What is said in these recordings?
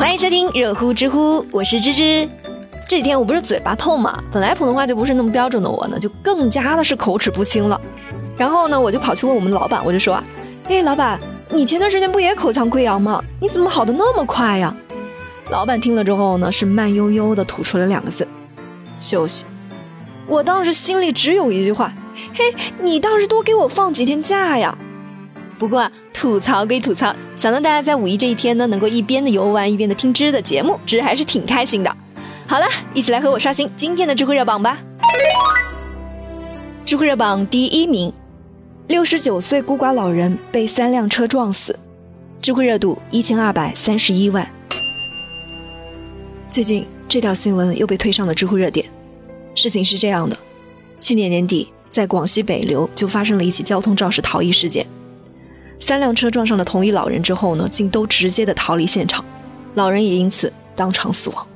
欢迎收听热乎知乎，我是芝芝。这几天我不是嘴巴痛嘛，本来普通话就不是那么标准的我呢，就更加的是口齿不清了。然后呢，我就跑去问我们老板，我就说啊，哎，老板，你前段时间不也口腔溃疡吗？你怎么好的那么快呀？老板听了之后呢，是慢悠悠的吐出了两个字：休息。我当时心里只有一句话：嘿，你倒是多给我放几天假呀！不过吐槽归吐槽，想到大家在五一这一天呢，能够一边的游玩一边的听知的节目，知还是挺开心的。好了，一起来和我刷新今天的知乎热榜吧。知乎热榜第一名，六十九岁孤寡老人被三辆车撞死，知乎热度一千二百三十一万。最近这条新闻又被推上了知乎热点。事情是这样的，去年年底，在广西北流就发生了一起交通肇事逃逸事件，三辆车撞上了同一老人之后呢，竟都直接的逃离现场，老人也因此当场死亡。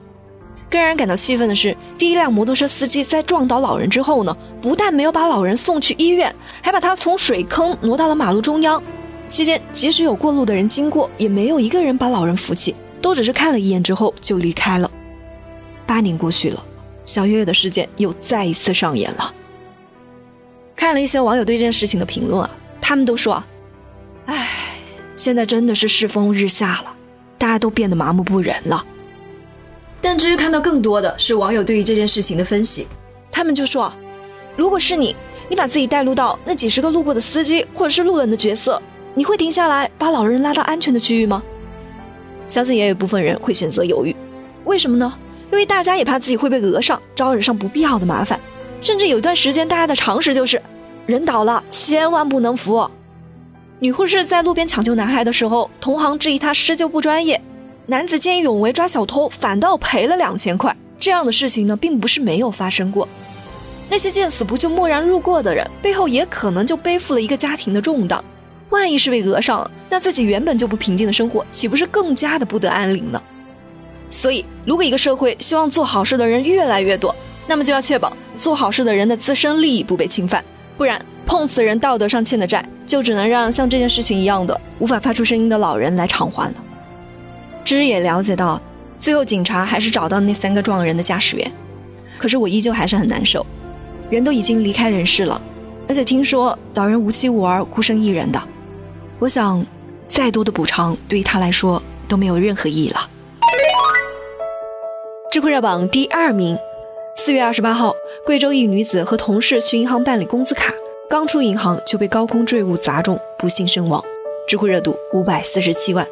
更让人感到气愤的是，第一辆摩托车司机在撞倒老人之后呢，不但没有把老人送去医院，还把他从水坑挪到了马路中央。期间，即使有过路的人经过，也没有一个人把老人扶起，都只是看了一眼之后就离开了。八年过去了。小月月的事件又再一次上演了。看了一些网友对这件事情的评论啊，他们都说啊：“唉，现在真的是世风日下了，大家都变得麻木不仁了。”但至于看到更多的是网友对于这件事情的分析，他们就说：“如果是你，你把自己带入到那几十个路过的司机或者是路人的角色，你会停下来把老人拉到安全的区域吗？”相信也有部分人会选择犹豫，为什么呢？因为大家也怕自己会被讹上，招惹上不必要的麻烦，甚至有一段时间，大家的常识就是，人倒了千万不能扶。女护士在路边抢救男孩的时候，同行质疑她施救不专业，男子见义勇为抓小偷，反倒赔了两千块。这样的事情呢，并不是没有发生过。那些见死不救、漠然路过的人，背后也可能就背负了一个家庭的重担。万一是被讹上了，那自己原本就不平静的生活，岂不是更加的不得安宁呢？所以，如果一个社会希望做好事的人越来越多，那么就要确保做好事的人的自身利益不被侵犯，不然碰瓷人道德上欠的债，就只能让像这件事情一样的无法发出声音的老人来偿还了。芝也了解到，最后警察还是找到那三个撞人的驾驶员，可是我依旧还是很难受。人都已经离开人世了，而且听说老人无妻无儿，孤身一人的，我想，再多的补偿对于他来说都没有任何意义了。智库热榜第二名，四月二十八号，贵州一女子和同事去银行办理工资卡，刚出银行就被高空坠物砸中，不幸身亡。智库热度五百四十七万。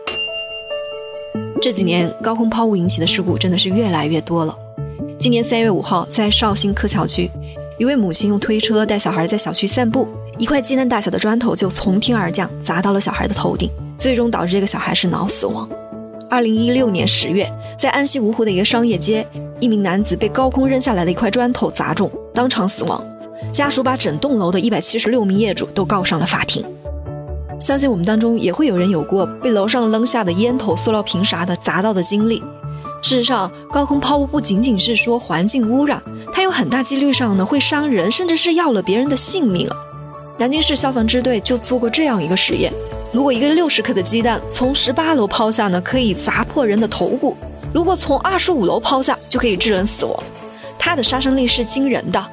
这几年高空抛物引起的事故真的是越来越多了。今年三月五号，在绍兴柯桥区，一位母亲用推车带小孩在小区散步，一块鸡蛋大小的砖头就从天而降，砸到了小孩的头顶，最终导致这个小孩是脑死亡。二零一六年十月，在安溪芜湖的一个商业街，一名男子被高空扔下来的一块砖头砸中，当场死亡。家属把整栋楼的一百七十六名业主都告上了法庭。相信我们当中也会有人有过被楼上扔下的烟头、塑料瓶啥的砸到的经历。事实上，高空抛物不仅仅是说环境污染，它有很大几率上呢会伤人，甚至是要了别人的性命。南京市消防支队就做过这样一个实验。如果一个六十克的鸡蛋从十八楼抛下呢，可以砸破人的头骨；如果从二十五楼抛下，就可以致人死亡。它的杀伤力是惊人的。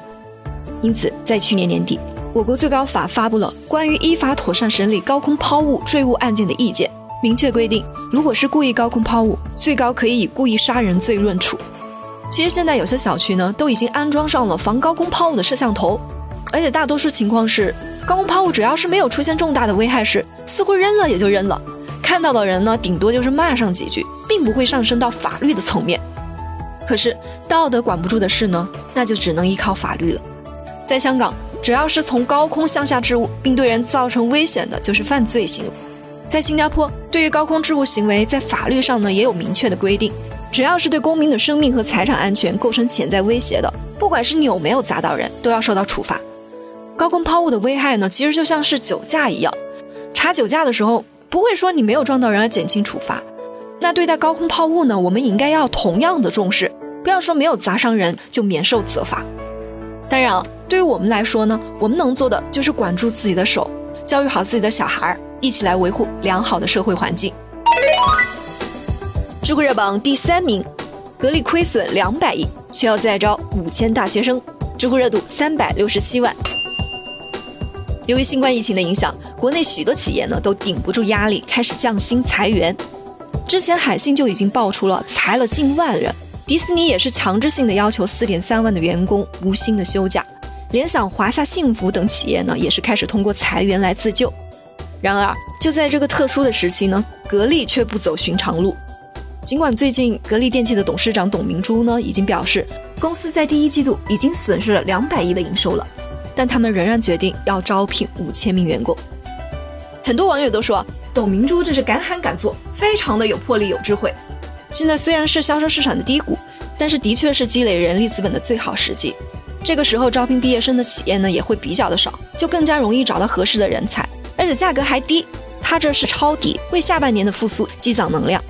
因此，在去年年底，我国最高法发布了关于依法妥善审理高空抛物坠物案件的意见，明确规定，如果是故意高空抛物，最高可以以故意杀人罪论处。其实现在有些小区呢，都已经安装上了防高空抛物的摄像头，而且大多数情况是。高空抛物只要是没有出现重大的危害时，似乎扔了也就扔了，看到的人呢，顶多就是骂上几句，并不会上升到法律的层面。可是道德管不住的事呢，那就只能依靠法律了。在香港，只要是从高空向下置物并对人造成危险的，就是犯罪行为。在新加坡，对于高空置物行为，在法律上呢也有明确的规定，只要是对公民的生命和财产安全构成潜在威胁的，不管是你有没有砸到人，都要受到处罚。高空抛物的危害呢，其实就像是酒驾一样，查酒驾的时候不会说你没有撞到人而减轻处罚。那对待高空抛物呢，我们应该要同样的重视，不要说没有砸伤人就免受责罚。当然啊，对于我们来说呢，我们能做的就是管住自己的手，教育好自己的小孩儿，一起来维护良好的社会环境。知乎热榜第三名，格力亏损两百亿，却要再招五千大学生，知乎热度三百六十七万。由于新冠疫情的影响，国内许多企业呢都顶不住压力，开始降薪裁员。之前海信就已经爆出了裁了近万人，迪士尼也是强制性的要求四点三万的员工无薪的休假，联想、华夏幸福等企业呢也是开始通过裁员来自救。然而，就在这个特殊的时期呢，格力却不走寻常路。尽管最近格力电器的董事长董明珠呢已经表示，公司在第一季度已经损失了两百亿的营收了，但他们仍然决定要招聘五千名员工。很多网友都说。董明珠这是敢喊敢做，非常的有魄力、有智慧。现在虽然是销售市场的低谷，但是的确是积累人力资本的最好时机。这个时候招聘毕业生的企业呢也会比较的少，就更加容易找到合适的人才，而且价格还低。它这是抄底，为下半年的复苏积攒能量。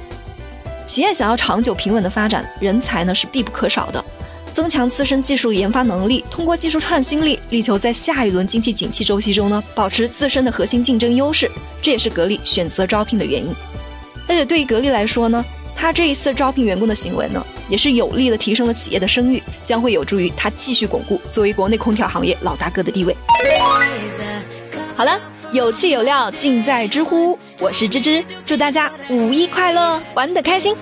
企业想要长久平稳的发展，人才呢是必不可少的。增强自身技术研发能力，通过技术创新力，力求在下一轮经济景气周期中呢，保持自身的核心竞争优势。这也是格力选择招聘的原因。而且对于格力来说呢，他这一次招聘员工的行为呢，也是有力的提升了企业的声誉，将会有助于他继续巩固作为国内空调行业老大哥的地位。好了，有气有料尽在知乎，我是芝芝，祝大家五一快乐，玩得开心。